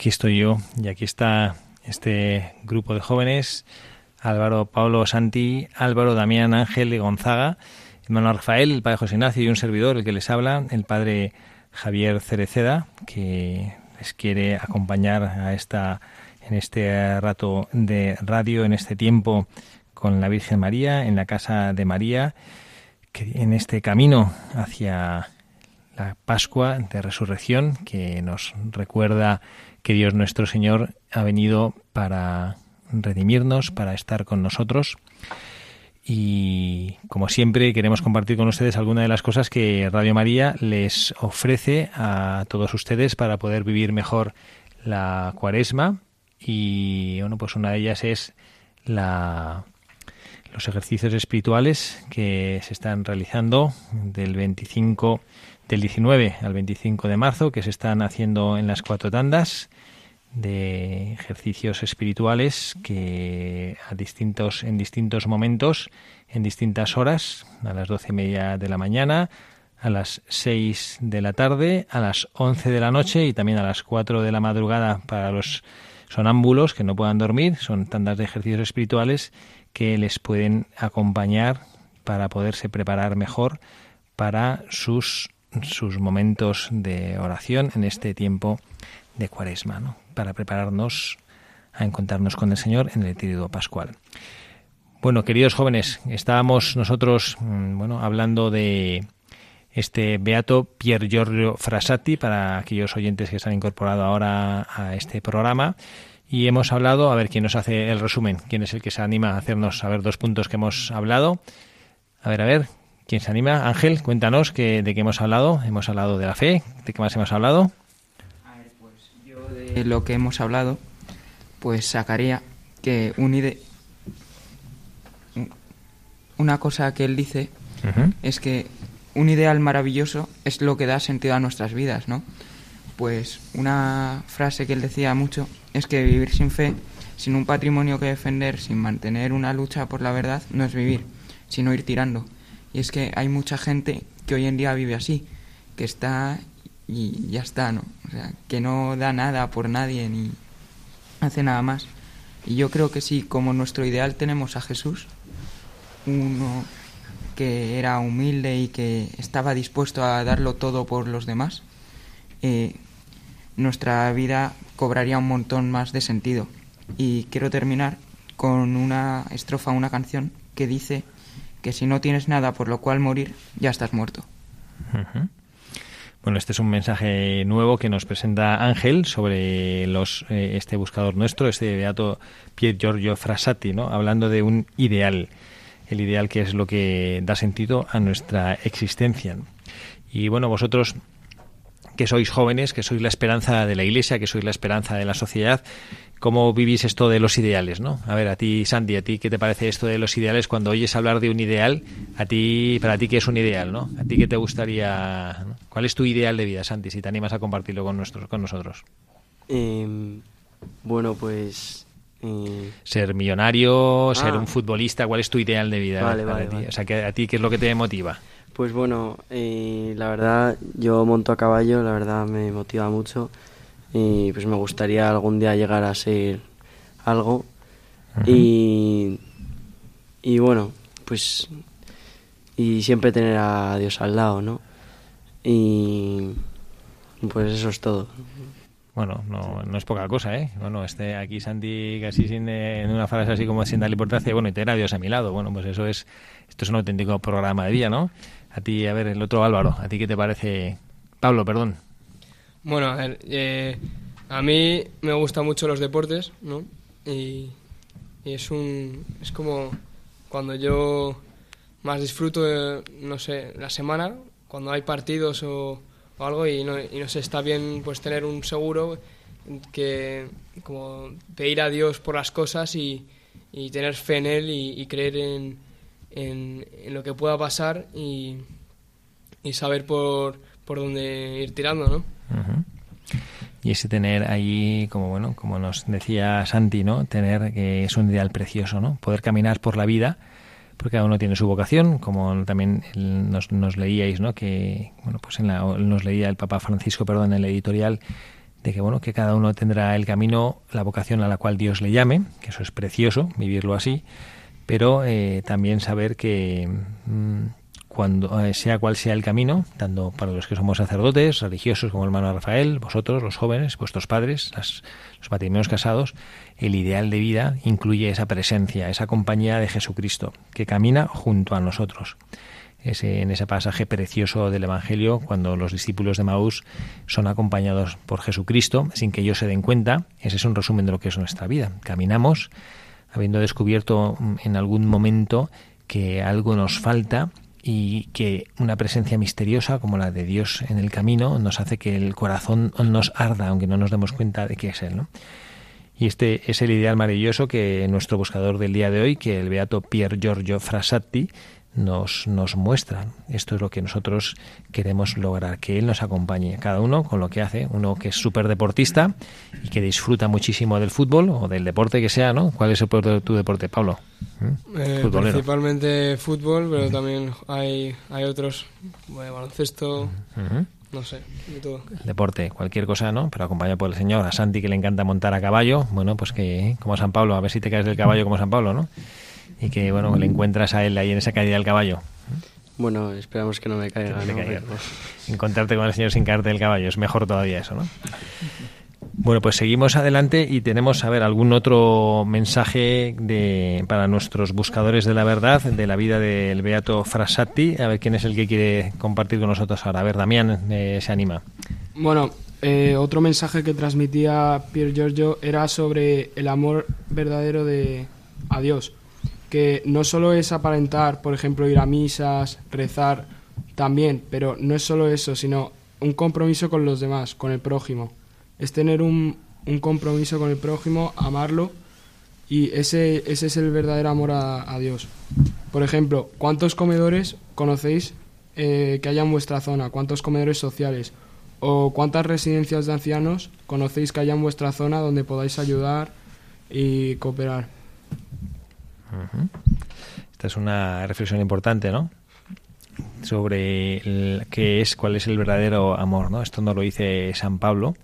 Aquí estoy yo y aquí está este grupo de jóvenes, Álvaro Pablo Santi, Álvaro Damián Ángel y Gonzaga, hermano Rafael, el padre José Ignacio y un servidor, el que les habla, el padre Javier Cereceda, que les quiere acompañar a esta en este rato de radio, en este tiempo con la Virgen María, en la casa de María, en este camino hacia la Pascua de Resurrección, que nos recuerda que Dios nuestro Señor ha venido para redimirnos, para estar con nosotros. Y como siempre queremos compartir con ustedes algunas de las cosas que Radio María les ofrece a todos ustedes para poder vivir mejor la cuaresma. Y bueno, pues una de ellas es la, los ejercicios espirituales que se están realizando del 25 del 19 al 25 de marzo, que se están haciendo en las cuatro tandas de ejercicios espirituales que a distintos en distintos momentos, en distintas horas, a las doce y media de la mañana, a las 6 de la tarde, a las 11 de la noche y también a las 4 de la madrugada para los sonámbulos que no puedan dormir. Son tandas de ejercicios espirituales que les pueden acompañar para poderse preparar mejor para sus sus momentos de oración en este tiempo de cuaresma, ¿no? Para prepararnos a encontrarnos con el Señor en el tríodo pascual. Bueno, queridos jóvenes, estábamos nosotros bueno, hablando de este beato Pier Giorgio Frassati para aquellos oyentes que se han incorporado ahora a este programa y hemos hablado, a ver quién nos hace el resumen, quién es el que se anima a hacernos saber dos puntos que hemos hablado. A ver, a ver, ¿Quién se anima? Ángel, cuéntanos que, de qué hemos hablado. Hemos hablado de la fe. ¿De qué más hemos hablado? A ver, pues yo de lo que hemos hablado, pues sacaría que un ide- una cosa que él dice es que un ideal maravilloso es lo que da sentido a nuestras vidas, ¿no? Pues una frase que él decía mucho es que vivir sin fe, sin un patrimonio que defender, sin mantener una lucha por la verdad, no es vivir, sino ir tirando. Y es que hay mucha gente que hoy en día vive así, que está y ya está, ¿no? O sea, que no da nada por nadie ni hace nada más. Y yo creo que sí, como nuestro ideal tenemos a Jesús, uno que era humilde y que estaba dispuesto a darlo todo por los demás, eh, nuestra vida cobraría un montón más de sentido. Y quiero terminar con una estrofa, una canción que dice que si no tienes nada por lo cual morir, ya estás muerto. Bueno, este es un mensaje nuevo que nos presenta Ángel sobre los, eh, este buscador nuestro, este beato Pier Giorgio Frassati, ¿no? hablando de un ideal, el ideal que es lo que da sentido a nuestra existencia. Y bueno, vosotros que sois jóvenes, que sois la esperanza de la Iglesia, que sois la esperanza de la sociedad, ¿cómo vivís esto de los ideales? ¿no? A ver, a ti, Sandy, ¿a ti qué te parece esto de los ideales? Cuando oyes hablar de un ideal, a ti, para ti, ¿qué es un ideal? ¿no? ¿A ti qué te gustaría? ¿no? ¿Cuál es tu ideal de vida, Sandy, si te animas a compartirlo con, nuestros, con nosotros? Em, bueno, pues... eh, Ser millonario, ser Ah. un futbolista, ¿cuál es tu ideal de vida Vale, ti? vale. O sea, ¿a ti qué es lo que te motiva? Pues bueno, eh, la verdad, yo monto a caballo, la verdad me motiva mucho y pues me gustaría algún día llegar a ser algo y, y bueno, pues y siempre tener a Dios al lado, ¿no? Y pues eso es todo. Bueno, no, no es poca cosa, ¿eh? Bueno, este aquí Santi casi sin, eh, en una frase así como sin darle importancia, bueno, y tener a Dios a mi lado. Bueno, pues eso es, esto es un auténtico programa de vida, ¿no? A ti, a ver, el otro Álvaro, ¿a ti qué te parece? Pablo, perdón. Bueno, a ver, eh, a mí me gustan mucho los deportes, ¿no? Y, es un es como cuando yo más disfruto, de, no sé, la semana, cuando hay partidos o, o algo y no, y no sé, está bien pues tener un seguro que como pedir a Dios por las cosas y, y tener fe en Él y, y creer en, en, lo que pueda pasar y, y saber por, por dónde ir tirando, ¿no? Y ese tener ahí, como bueno, como nos decía Santi, ¿no? Tener que es un ideal precioso, ¿no? Poder caminar por la vida, porque cada uno tiene su vocación, como también nos, nos leíais, ¿no? Que bueno, pues en la, nos leía el Papa Francisco, perdón, en el editorial de que bueno, que cada uno tendrá el camino, la vocación a la cual Dios le llame, que eso es precioso, vivirlo así, pero eh, también saber que mm, cuando eh, sea cual sea el camino, tanto para los que somos sacerdotes, religiosos como el hermano Rafael, vosotros, los jóvenes, vuestros padres, los matrimonios casados, el ideal de vida incluye esa presencia, esa compañía de Jesucristo, que camina junto a nosotros. Ese, en ese pasaje precioso del Evangelio, cuando los discípulos de Maús son acompañados por Jesucristo, sin que ellos se den cuenta, ese es un resumen de lo que es nuestra vida. Caminamos habiendo descubierto mm, en algún momento que algo nos falta y que una presencia misteriosa como la de Dios en el camino nos hace que el corazón nos arda, aunque no nos demos cuenta de que es Él. Y este es el ideal maravilloso que nuestro buscador del día de hoy, que el beato Pier Giorgio Frassati, nos, nos muestra. Esto es lo que nosotros queremos lograr, que Él nos acompañe, cada uno con lo que hace. Uno que es súper deportista y que disfruta muchísimo del fútbol o del deporte que sea, ¿no? ¿Cuál es el, tu, tu deporte, Pablo? ¿Mm? Eh, principalmente fútbol, pero también hay, hay otros, bueno, baloncesto, no sé, de todo. El deporte, cualquier cosa, ¿no? Pero acompañado por el Señor. A Santi que le encanta montar a caballo, bueno, pues que como San Pablo, a ver si te caes del caballo como San Pablo, ¿no? Y que, bueno, le encuentras a él ahí en esa caída del caballo. Bueno, esperamos que no me caiga. No caiga. Pero- Encontrarte con el Señor sin caerte del caballo, es mejor todavía eso, ¿no? Bueno, pues seguimos adelante y tenemos, a ver, algún otro mensaje de, para nuestros buscadores de la verdad, de la vida del Beato Frassati. A ver quién es el que quiere compartir con nosotros ahora. A ver, Damián, eh, se anima. Bueno, eh, otro mensaje que transmitía Pier Giorgio era sobre el amor verdadero de a Dios, que no solo es aparentar, por ejemplo, ir a misas, rezar, también, pero no es solo eso, sino un compromiso con los demás, con el prójimo. Es tener un, un compromiso con el prójimo, amarlo, y ese, ese es el verdadero amor a, a Dios. Por ejemplo, ¿cuántos comedores conocéis eh, que haya en vuestra zona, cuántos comedores sociales o cuántas residencias de ancianos conocéis que haya en vuestra zona donde podáis ayudar y cooperar. Esta es una reflexión importante, ¿no? Sobre qué es, cuál es el verdadero amor, ¿no? Esto nos lo dice San Pablo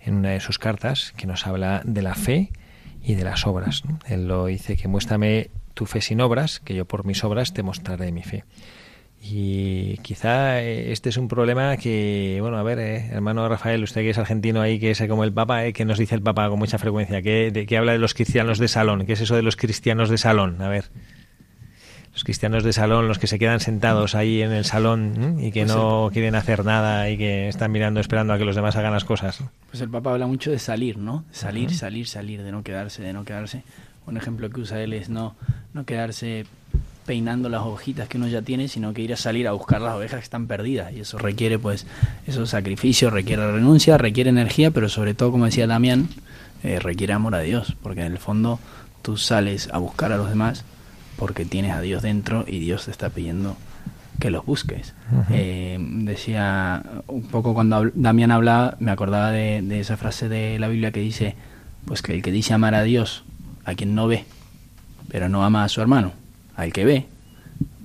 en una de sus cartas, que nos habla de la fe y de las obras. Él lo dice que muéstrame tu fe sin obras, que yo por mis obras te mostraré mi fe. Y quizá eh, este es un problema que, bueno, a ver, eh, hermano Rafael, usted que es argentino ahí, que es como el Papa, eh, que nos dice el Papa con mucha frecuencia, que, de, que habla de los cristianos de salón. ¿Qué es eso de los cristianos de salón? A ver. Los cristianos de salón, los que se quedan sentados ahí en el salón ¿eh? y que Pues no quieren hacer nada y que están mirando, esperando a que los demás hagan las cosas. Pues el Papa habla mucho de salir, ¿no? Salir, salir, salir, de no quedarse, de no quedarse. Un ejemplo que usa él es no, no quedarse peinando las hojitas que uno ya tiene, sino que ir a salir a buscar las ovejas que están perdidas. Y eso requiere, pues, esos sacrificios, requiere renuncia, requiere energía, pero sobre todo, como decía Damián, eh, requiere amor a Dios, porque en el fondo tú sales a buscar a los demás porque tienes a Dios dentro y Dios te está pidiendo que los busques. Eh, decía un poco cuando Damián hablaba, me acordaba de, de esa frase de la Biblia que dice, pues que el que dice amar a Dios, a quien no ve, pero no ama a su hermano, al que ve,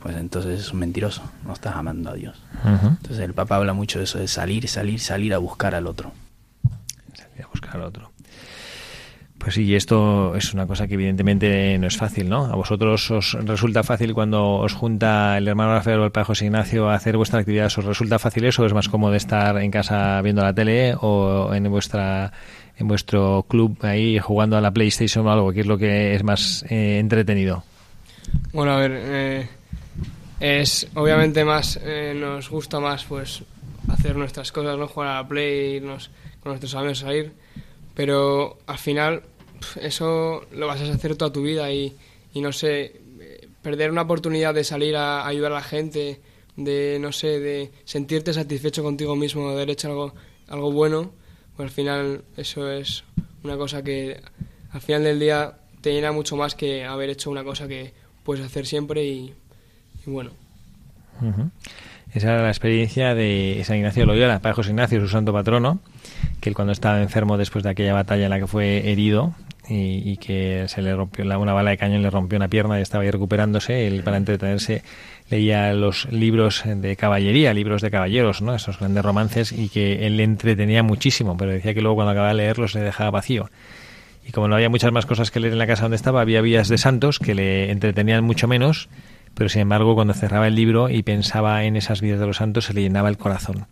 pues entonces es un mentiroso, no estás amando a Dios. Entonces el Papa habla mucho de eso, de salir, salir, salir a buscar al otro. Salir a buscar al otro. Pues sí, y esto es una cosa que evidentemente no es fácil, ¿no? A vosotros os resulta fácil cuando os junta el hermano Rafael o el padre José Ignacio a hacer vuestra actividad, ¿os resulta fácil eso? ¿Es más cómodo estar en casa viendo la tele o en vuestra en vuestro club ahí jugando a la PlayStation o algo? ¿Qué es lo que es más eh, entretenido? Bueno, a ver, eh, es obviamente más, eh, nos gusta más pues hacer nuestras cosas, no jugar a la play, irnos con nuestros amigos a ir, pero al final eso lo vas a hacer toda tu vida y, y no sé, perder una oportunidad de salir a ayudar a la gente, de no sé, de sentirte satisfecho contigo mismo, de haber hecho algo, algo bueno, pues al final eso es una cosa que al final del día te llena mucho más que haber hecho una cosa que puedes hacer siempre y, bueno. Esa era la experiencia de San Ignacio Loyola, Padre José Ignacio, su santo patrono, que él cuando estaba enfermo después de aquella batalla en la que fue herido y, y que se le rompió la- una bala de cañón le rompió una pierna y estaba ahí recuperándose, él para entretenerse leía los libros de caballería, libros de caballeros, ¿no? esos grandes romances y que él le entretenía muchísimo, pero decía que luego cuando acababa de leerlos le dejaba vacío. Y como no había muchas más cosas que leer en la casa donde estaba, había vías de santos que le entretenían mucho menos, pero sin embargo cuando cerraba el libro y pensaba en esas vidas de los santos se le llenaba el corazón.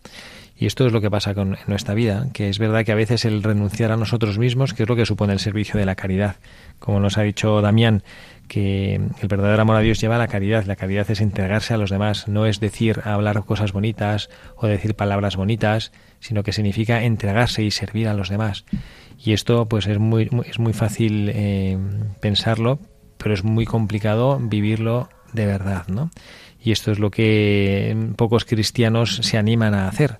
Y esto es lo que pasa con nuestra vida, que es verdad que a veces el renunciar a nosotros mismos, que es lo que supone el servicio de la caridad. Como nos ha dicho Damián, que el verdadero amor a Dios lleva a la caridad. La caridad es entregarse a los demás, no es decir, hablar cosas bonitas o decir palabras bonitas, sino que significa entregarse y servir a los demás. Y esto pues es muy, es muy fácil eh, pensarlo, pero es muy complicado vivirlo de verdad, ¿no? Y esto es lo que pocos cristianos se animan a hacer.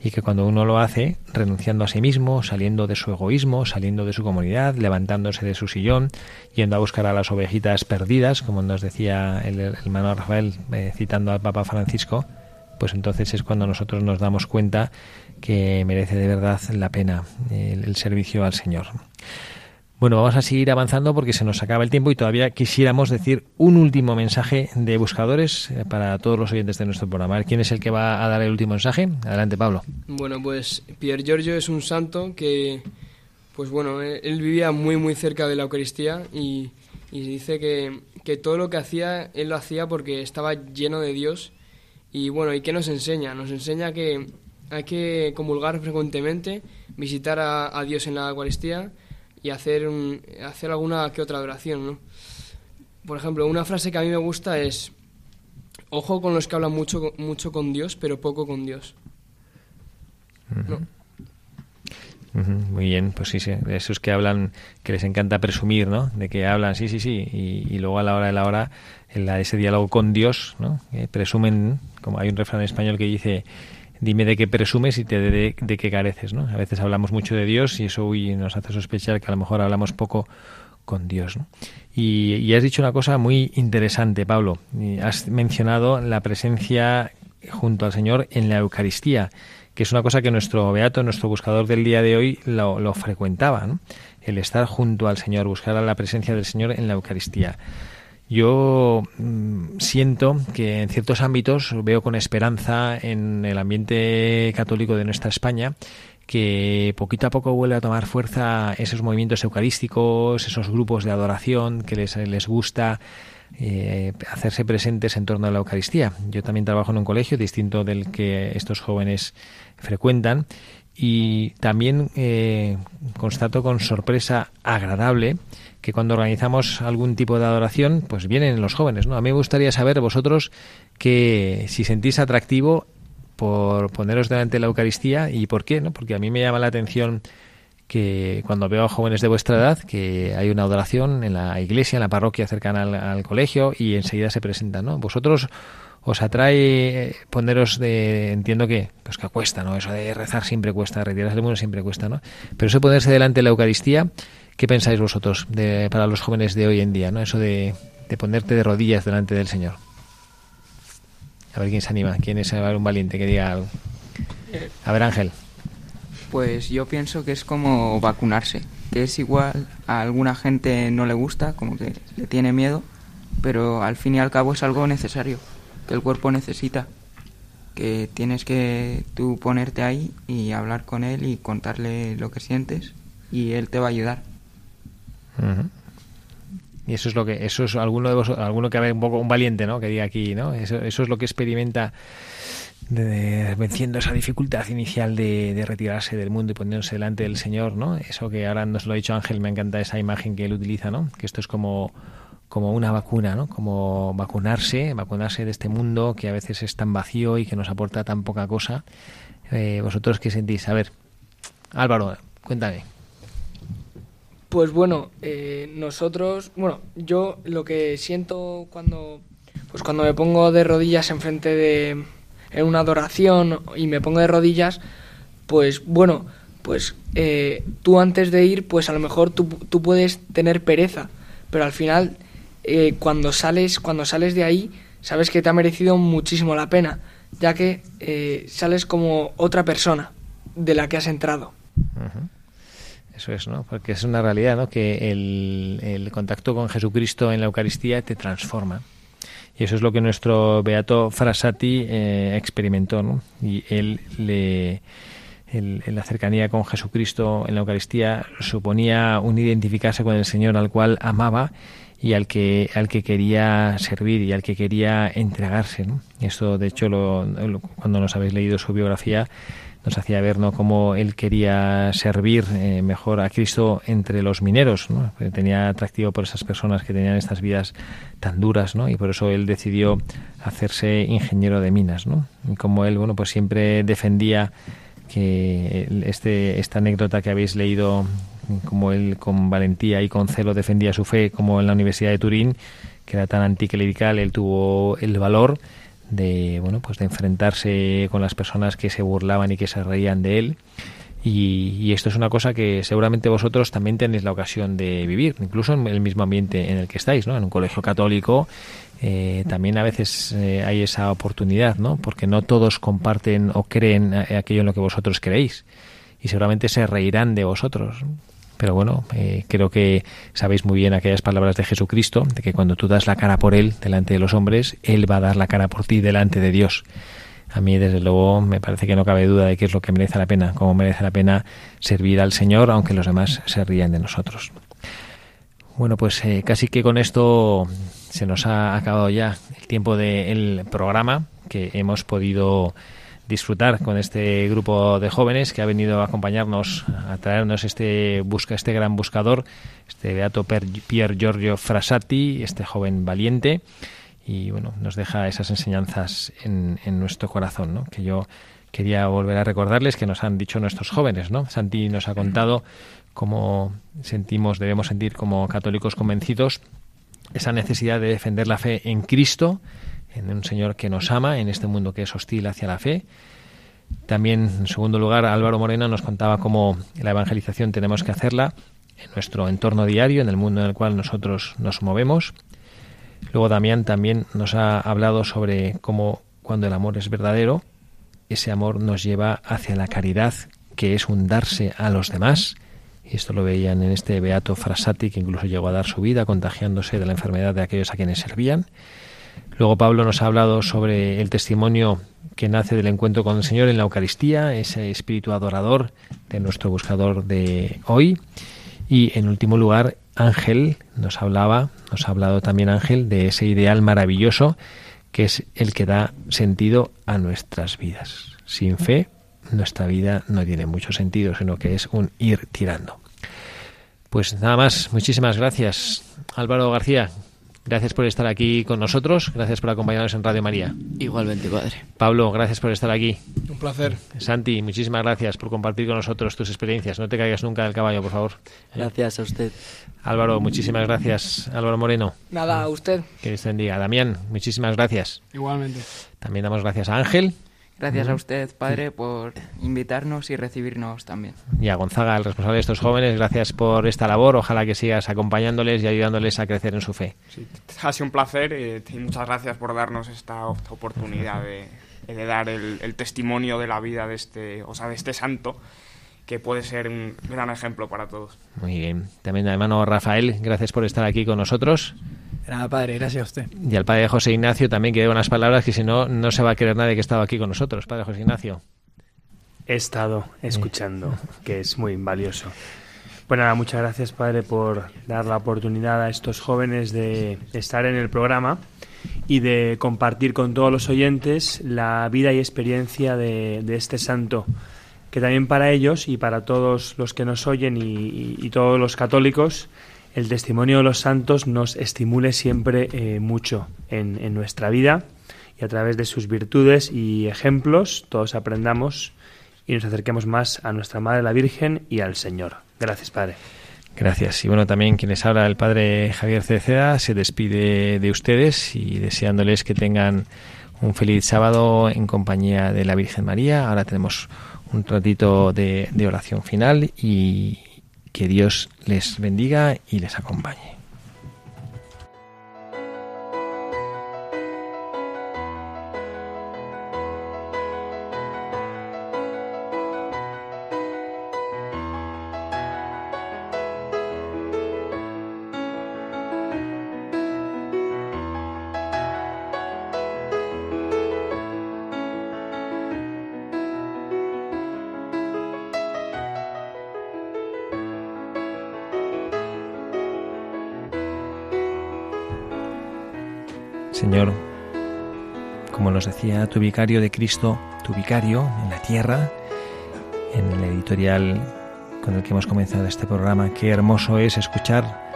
Y que cuando uno lo hace, renunciando a sí mismo, saliendo de su egoísmo, saliendo de su comunidad, levantándose de su sillón, yendo a buscar a las ovejitas perdidas, como nos decía el hermano Rafael, eh, citando al Papa Francisco, pues entonces es cuando nosotros nos damos cuenta que merece de verdad la pena el servicio al Señor. Bueno, vamos a seguir avanzando porque se nos acaba el tiempo y todavía quisiéramos decir un último mensaje de buscadores eh, para todos los oyentes de nuestro programa. ¿Quién es el que va a dar el último mensaje? Adelante, Pablo. Bueno, pues Pier Giorgio es un santo que, pues bueno, él, él vivía muy muy cerca de la Eucaristía y, dice que, que todo lo que hacía, él lo hacía porque estaba lleno de Dios. Y bueno, ¿y qué nos enseña? Nos enseña que hay que comulgar frecuentemente, visitar a Dios en la Eucaristía y hacer, un- hacer alguna que otra oración, ¿no? Por ejemplo, una frase que a mí me gusta es, ojo con los que hablan mucho, mucho con Dios, pero poco con Dios. Muy bien, pues sí, sí, de esos que hablan, que les encanta presumir, ¿no? De que hablan, sí, sí, sí, y, y luego a la hora de la hora, en la- ese diálogo con Dios, ¿no? Presumen, como hay un refrán español que dice, dime de qué presumes y te diré de, qué careces, ¿no? A veces hablamos mucho de Dios y eso uy, nos hace sospechar que a lo mejor hablamos poco con Dios, ¿no? Y, y has dicho una cosa muy interesante, Pablo. Has mencionado la presencia junto al Señor en la Eucaristía, que es una cosa que nuestro beato, nuestro buscador del día de hoy, lo, lo frecuentaba, ¿no? el estar junto al Señor, buscar la presencia del Señor en la Eucaristía. Yo mm, siento que en ciertos ámbitos veo con esperanza en el ambiente católico de nuestra España que poquito a poco vuelve a tomar fuerza esos movimientos eucarísticos, esos grupos de adoración que les, les gusta eh, hacerse presentes en torno a la Eucaristía. Yo también trabajo en un colegio distinto del que estos jóvenes frecuentan y también eh, constato con sorpresa agradable que cuando organizamos algún tipo de adoración, pues vienen los jóvenes, ¿no? A mí me gustaría saber vosotros que si sentís atractivo por poneros delante de la Eucaristía y por qué, ¿no? Porque a mí me llama la atención que cuando veo a jóvenes de vuestra edad que hay una adoración en la iglesia, en la parroquia cercana al, al colegio y enseguida se presentan, ¿no? Vosotros os atrae poneros de entiendo que pues que cuesta no eso de rezar siempre cuesta retirarse del mundo siempre cuesta no pero eso ponerse delante de la Eucaristía qué pensáis vosotros de, para los jóvenes de hoy en día no eso de, de ponerte de rodillas delante del Señor. A ver quién se anima quién es un valiente que diga a ver Ángel. Pues yo pienso que es como vacunarse, que es igual, a alguna gente no le gusta, como que le tiene miedo, pero al fin y al cabo es algo necesario, que el cuerpo necesita, que tienes que tú ponerte ahí y hablar con él y contarle lo que sientes y él te va a ayudar. Y eso es lo que, eso es alguno de vosotros, alguno que un poco un valiente, ¿no? Que diga aquí, ¿no? Eso, eso es lo que experimenta venciendo esa dificultad inicial de retirarse del mundo y poniéndose delante del Señor, ¿no? Eso que ahora nos lo ha dicho Ángel, me encanta esa imagen que él utiliza, ¿no? Que esto es como, como una vacuna, ¿no? Como vacunarse, vacunarse de este mundo que a veces es tan vacío y que nos aporta tan poca cosa. Eh, ¿Vosotros qué sentís? A ver, Álvaro, cuéntame. Pues bueno, eh, nosotros, bueno, yo lo que siento cuando, pues cuando me pongo de rodillas enfrente de, en una adoración y me pongo de rodillas, pues bueno, pues eh, tú antes de ir, pues a lo mejor tú, tú puedes tener pereza, pero al final eh, cuando sales, cuando sales de ahí, sabes que te ha merecido muchísimo la pena, ya que eh, sales como otra persona de la que has entrado. Eso es, ¿no? Porque es una realidad, ¿no? Que el, contacto con Jesucristo en la Eucaristía te transforma. Y eso es lo que nuestro beato Frasati eh, experimentó, ¿no? Y él le el- la cercanía con Jesucristo en la Eucaristía suponía un identificarse con el Señor al cual amaba y al que al que quería servir y al que quería entregarse. ¿no? Esto, de hecho, lo- cuando nos habéis leído su biografía, nos hacía ver ¿no? cómo él quería servir eh, mejor a Cristo entre los mineros. ¿no? Tenía atractivo por esas personas que tenían estas vidas tan duras, ¿no? y por eso él decidió hacerse ingeniero de minas. ¿no? Y como él, bueno, pues siempre defendía que este, esta anécdota que habéis leído, como él con valentía y con celo defendía su fe, como en la Universidad de Turín, que era tan anticlerical, él tuvo el valor de bueno pues de enfrentarse con las personas que se burlaban y que se reían de él. Y, esto es una cosa que seguramente vosotros también tenéis la ocasión de vivir incluso en el mismo ambiente en el que estáis no en un colegio católico eh, también a veces eh, hay esa oportunidad no porque no todos comparten o creen aquello en lo que vosotros creéis. Y seguramente se reirán de vosotros pero bueno, eh, creo que sabéis muy bien aquellas palabras de Jesucristo, de que cuando tú das la cara por Él delante de los hombres, Él va a dar la cara por ti delante de Dios. A mí, desde luego, me parece que no cabe duda de que es lo que merece la pena, como merece la pena servir al Señor, aunque los demás se rían de nosotros. Bueno, pues eh, casi que con esto se nos ha acabado ya el tiempo del programa que hemos podido disfrutar con este grupo de jóvenes que ha venido a acompañarnos, a traernos este busca este gran buscador, este beato Pier Giorgio Frassati, este joven valiente y bueno, nos deja esas enseñanzas en, en nuestro corazón, ¿no? Que yo quería volver a recordarles que nos han dicho nuestros jóvenes, ¿no? Santi nos ha contado cómo sentimos, debemos sentir como católicos convencidos esa necesidad de defender la fe en Cristo, en un Señor que nos ama, en este mundo que es hostil hacia la fe. También, en segundo lugar, Álvaro Moreno nos contaba cómo la evangelización tenemos que hacerla en nuestro entorno diario, en el mundo en el cual nosotros nos movemos. Luego Damián también nos ha hablado sobre cómo cuando el amor es verdadero, ese amor nos lleva hacia la caridad, que es un darse a los demás. Y esto lo veían en este Beato Frasati, que incluso llegó a dar su vida contagiándose de la enfermedad de aquellos a quienes servían. Luego Pablo nos ha hablado sobre el testimonio que nace del encuentro con el Señor en la Eucaristía, ese espíritu adorador de nuestro buscador de hoy. Y en último lugar, Ángel nos hablaba, nos ha hablado también Ángel de ese ideal maravilloso que es el que da sentido a nuestras vidas. Sin fe, nuestra vida no tiene mucho sentido, sino que es un ir tirando. Pues nada más, muchísimas gracias. Álvaro García, Gracias por estar aquí con nosotros, gracias por acompañarnos en Radio María. Igualmente, padre. Pablo, gracias por estar aquí. Un placer. Santi, muchísimas gracias por compartir con nosotros tus experiencias. No te caigas nunca del caballo, por favor. Gracias a usted. Álvaro, muchísimas gracias. Álvaro Moreno. Nada, a usted. Que Dios bendiga. Damián, muchísimas gracias. Igualmente. También damos gracias a Ángel. Gracias a usted, padre, por invitarnos y recibirnos también. Y a Gonzaga, el responsable de estos jóvenes, gracias por esta labor. Ojalá que sigas acompañándoles y ayudándoles a crecer en su fe. Sí, ha sido un placer eh, y muchas gracias por darnos esta oportunidad de, de dar el, el, testimonio de la vida de este, o sea, de este santo que puede ser un gran ejemplo para todos. Muy bien. También hermano Rafael, gracias por estar aquí con nosotros. Nada, padre, gracias a usted. Y al padre José Ignacio también que unas palabras que si no, no se va a creer nadie que estaba aquí con nosotros. Padre José Ignacio. He estado escuchando, que es muy valioso. Bueno, nada, muchas gracias, padre, por dar la oportunidad a estos jóvenes de estar en el programa y de compartir con todos los oyentes la vida y experiencia de, de este santo, que también para ellos y para todos los que nos oyen y, y, y todos los católicos el testimonio de los santos nos estimule siempre eh, mucho en, nuestra vida y a través de sus virtudes y ejemplos todos aprendamos y nos acerquemos más a nuestra Madre la Virgen y al Señor. Gracias, Padre. Gracias. Y bueno, también quien les habla, el Padre Javier Ceceda, se despide de ustedes y deseándoles que tengan un feliz sábado en compañía de la Virgen María. Ahora tenemos un ratito de oración final y, que Dios les bendiga y les acompañe. Tu vicario de Cristo, tu vicario en la tierra, en el editorial con el que hemos comenzado este programa, qué hermoso es escuchar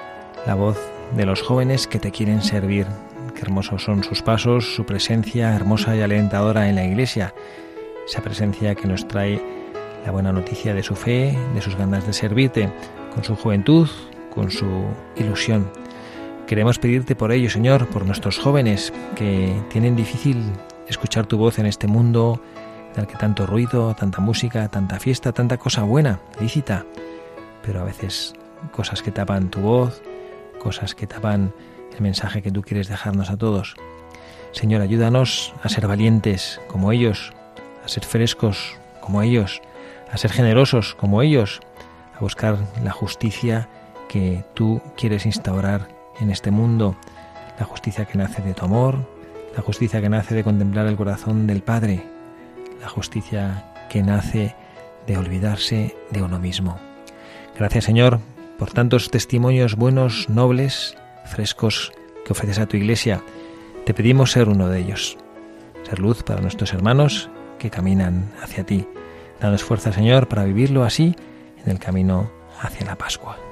la voz de los jóvenes que te quieren servir, qué hermosos son sus pasos, su presencia hermosa y alentadora en la iglesia, esa presencia que nos trae la buena noticia de su fe, de sus ganas de servirte, con su juventud, con su ilusión. Queremos pedirte por ello, Señor, por nuestros jóvenes que tienen difícil escuchar tu voz en este mundo en el que tanto ruido, tanta música, tanta fiesta, tanta cosa buena, lícita, pero a veces cosas que tapan tu voz, cosas que tapan el mensaje que tú quieres dejarnos a todos. Señor, ayúdanos a ser valientes como ellos, a ser frescos como ellos, a ser generosos como ellos, a buscar la justicia que tú quieres instaurar en este mundo, la justicia que nace de tu amor, la justicia que nace de contemplar el corazón del Padre, la justicia que nace de olvidarse de uno mismo. Gracias Señor por tantos testimonios buenos, nobles, frescos que ofreces a tu iglesia. Te pedimos ser uno de ellos, ser luz para nuestros hermanos que caminan hacia ti. Danos fuerza Señor para vivirlo así en el camino hacia la Pascua.